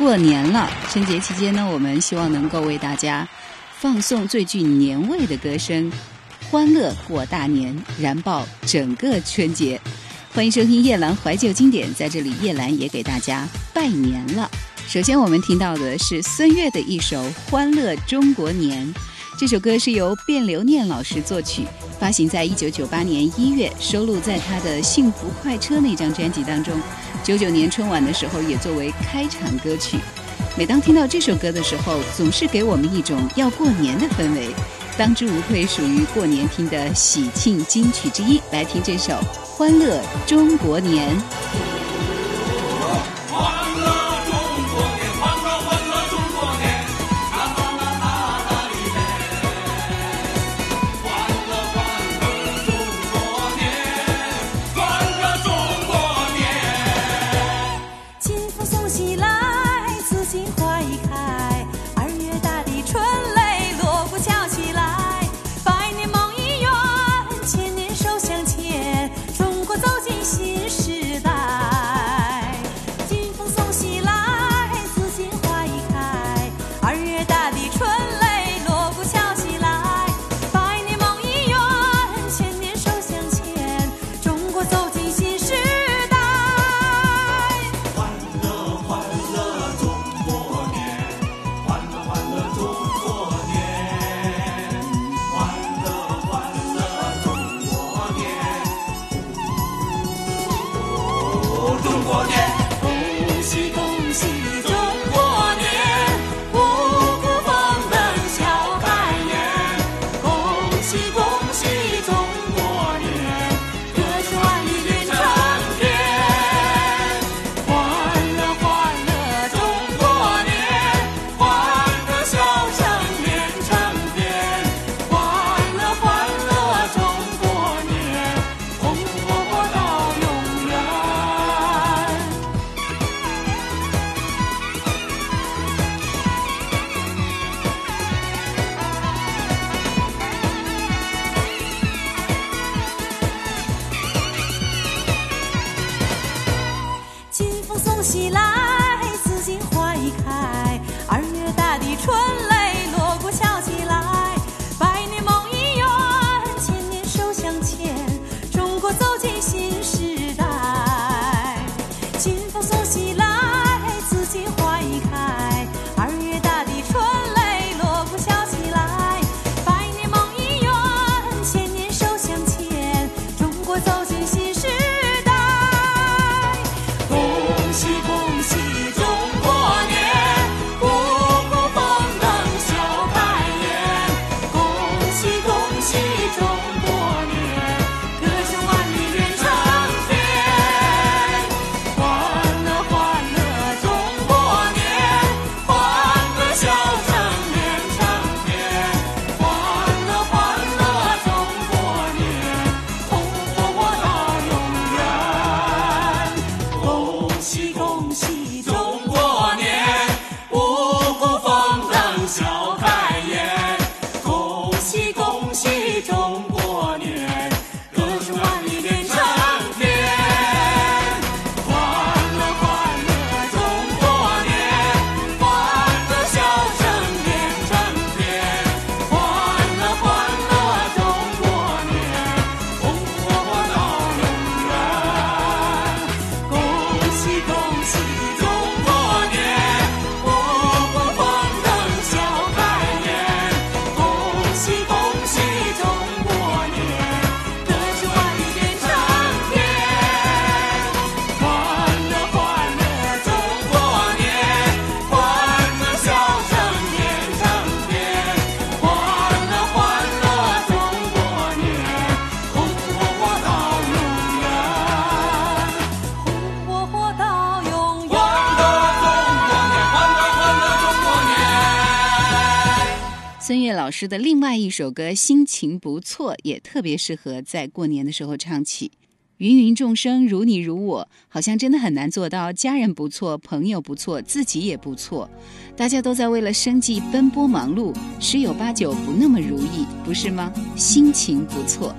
过年了，春节期间呢，我们希望能够为大家放送最具年味的歌声，欢乐过大年，燃爆整个春节。欢迎收听叶兰怀旧经典，在这里叶兰也给大家拜年了。首先我们听到的是孙悦的一首《欢乐中国年》，这首歌是由卞留念老师作曲，发行在一九九八年一月，收录在他的《幸福快车》那张专辑当中。九九年春晚的时候，也作为开场歌曲。每当听到这首歌的时候，总是给我们一种要过年的氛围，当之无愧属于过年听的喜庆金曲之一。来听这首《欢乐中国年》。poder. 老师的另外一首歌《心情不错》也特别适合在过年的时候唱起。芸芸众生如你如我，好像真的很难做到家人不错、朋友不错、自己也不错。大家都在为了生计奔波忙碌，十有八九不那么如意，不是吗？心情不错。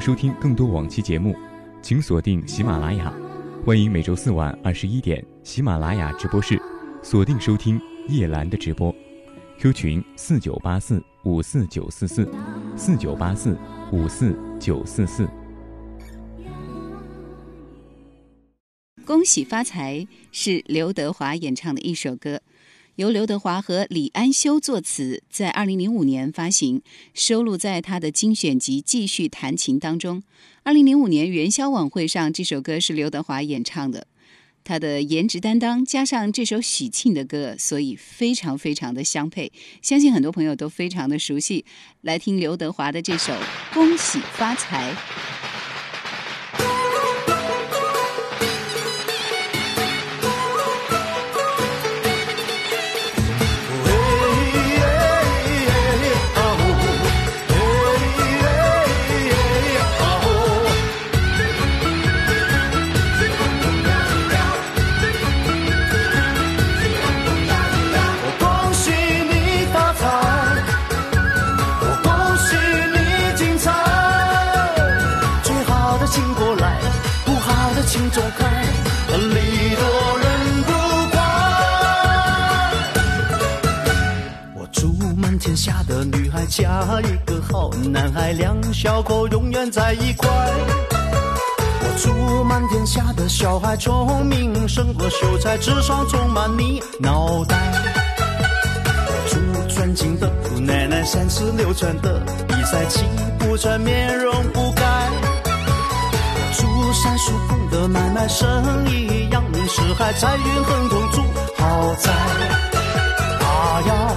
收听更多往期节目，请锁定喜马拉雅。欢迎每周四晚二十一点喜马拉雅直播室锁定收听叶兰的直播。Q 群四九八四五四九四四四九八四五四九四四。恭喜发财是刘德华演唱的一首歌，由刘德华和李安修作词，在二零零五年发行，收录在他的精选集《继续弹琴》当中。二零零五年元宵晚会上，这首歌是刘德华演唱的。他的颜值担当加上这首喜庆的歌，所以非常非常的相配。相信很多朋友都非常的熟悉。来听刘德华的这首《恭喜发财》。一个好男孩，两小口永远在一块。我祝满天下的小孩聪明胜过秀才，智商充满你脑袋。我祝尊敬的姑奶奶三十六转的比赛气不喘，面容不改。祝三叔公的买卖生意扬名四海，财运亨通，祝好财。大摇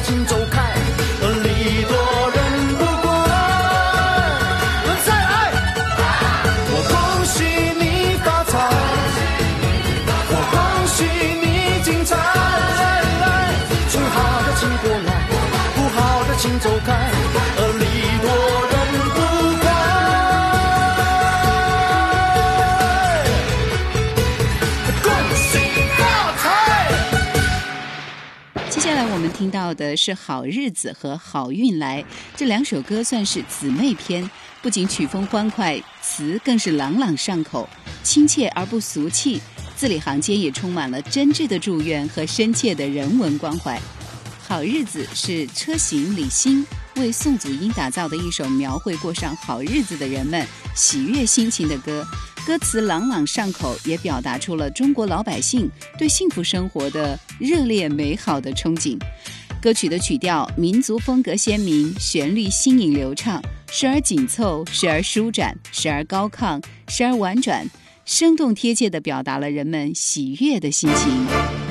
请走开，到的是《好日子》和《好运来》这两首歌，算是姊妹篇。不仅曲风欢快，词更是朗朗上口，亲切而不俗气，字里行间也充满了真挚的祝愿和深切的人文关怀。《好日子》是车行李欣为宋祖英打造的一首描绘过上好日子的人们喜悦心情的歌。歌词朗朗上口，也表达出了中国老百姓对幸福生活的热烈美好的憧憬。歌曲的曲调民族风格鲜明，旋律新颖流畅，时而紧凑，时而舒展，时而高亢，时而婉转，生动贴切地表达了人们喜悦的心情。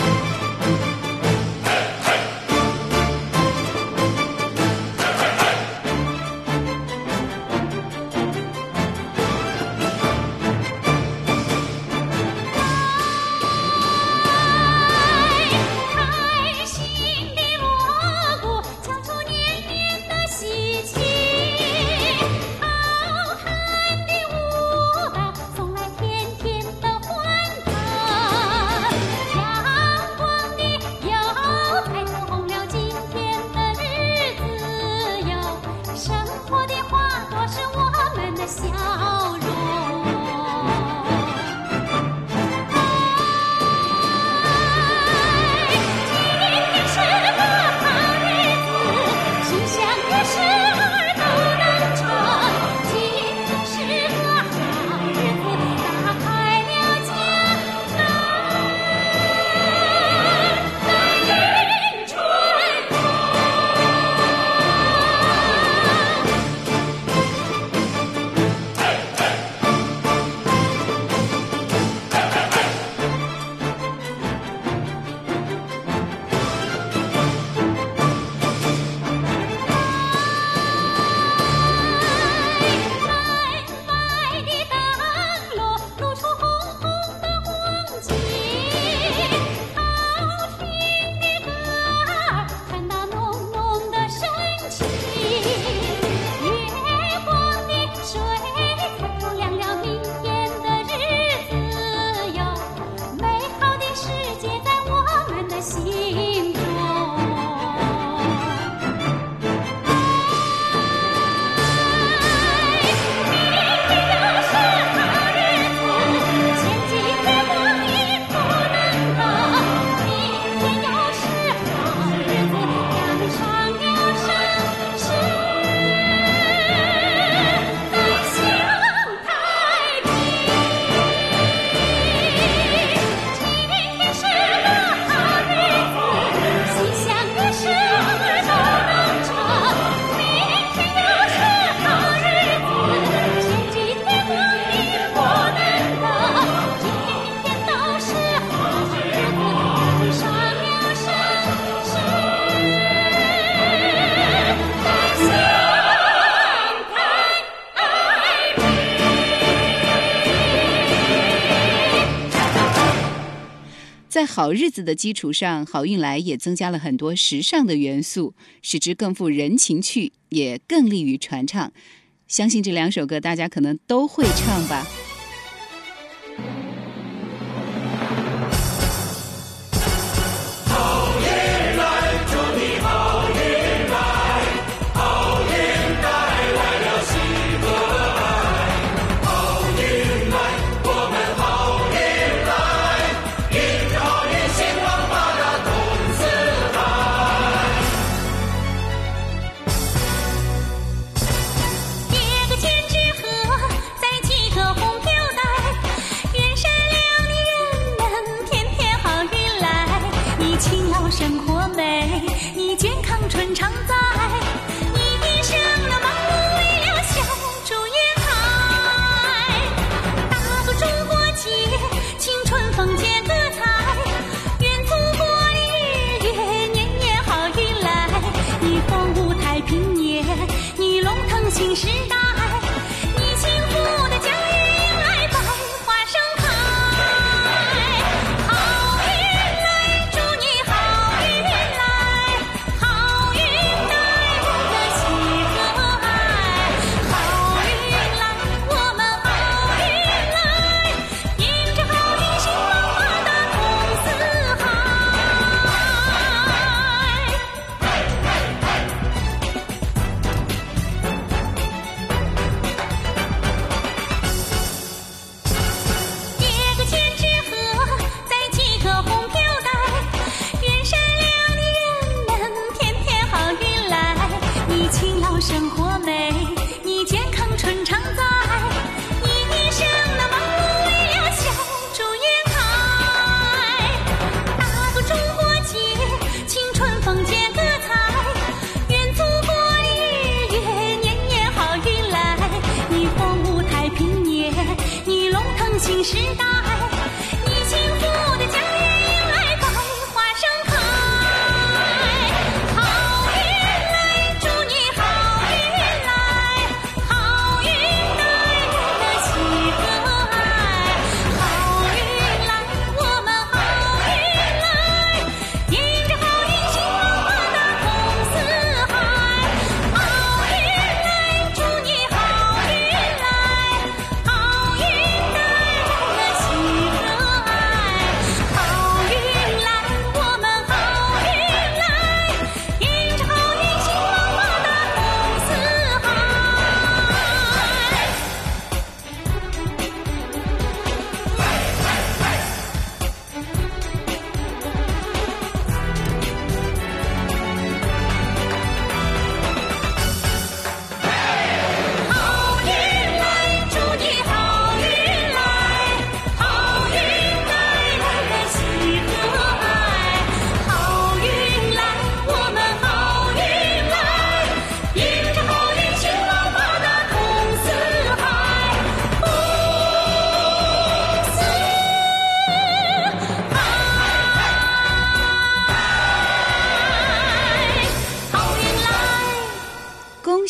好日子的基础上，好运来也增加了很多时尚的元素，使之更富人情趣，也更利于传唱。相信这两首歌大家可能都会唱吧。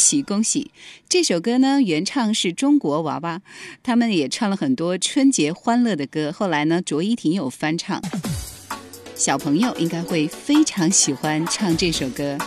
喜恭喜这首歌呢，原唱是中国娃娃，他们也唱了很多春节欢乐的歌。后来呢，卓依婷有翻唱，小朋友应该会非常喜欢唱这首歌。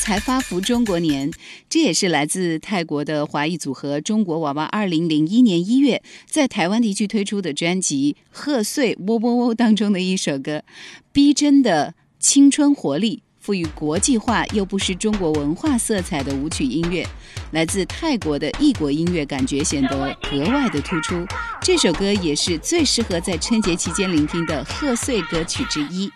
才发福中国年。这也是来自泰国的华裔组合中国娃娃二零零一年一月在台湾地区推出的专辑贺岁喔喔喔当中的一首歌。逼真的青春活力赋予国际化又不失中国文化色彩的舞曲音乐。来自泰国的异国音乐感觉显得格外的突出。这首歌也是最适合在春节期间聆听的贺岁歌曲之一。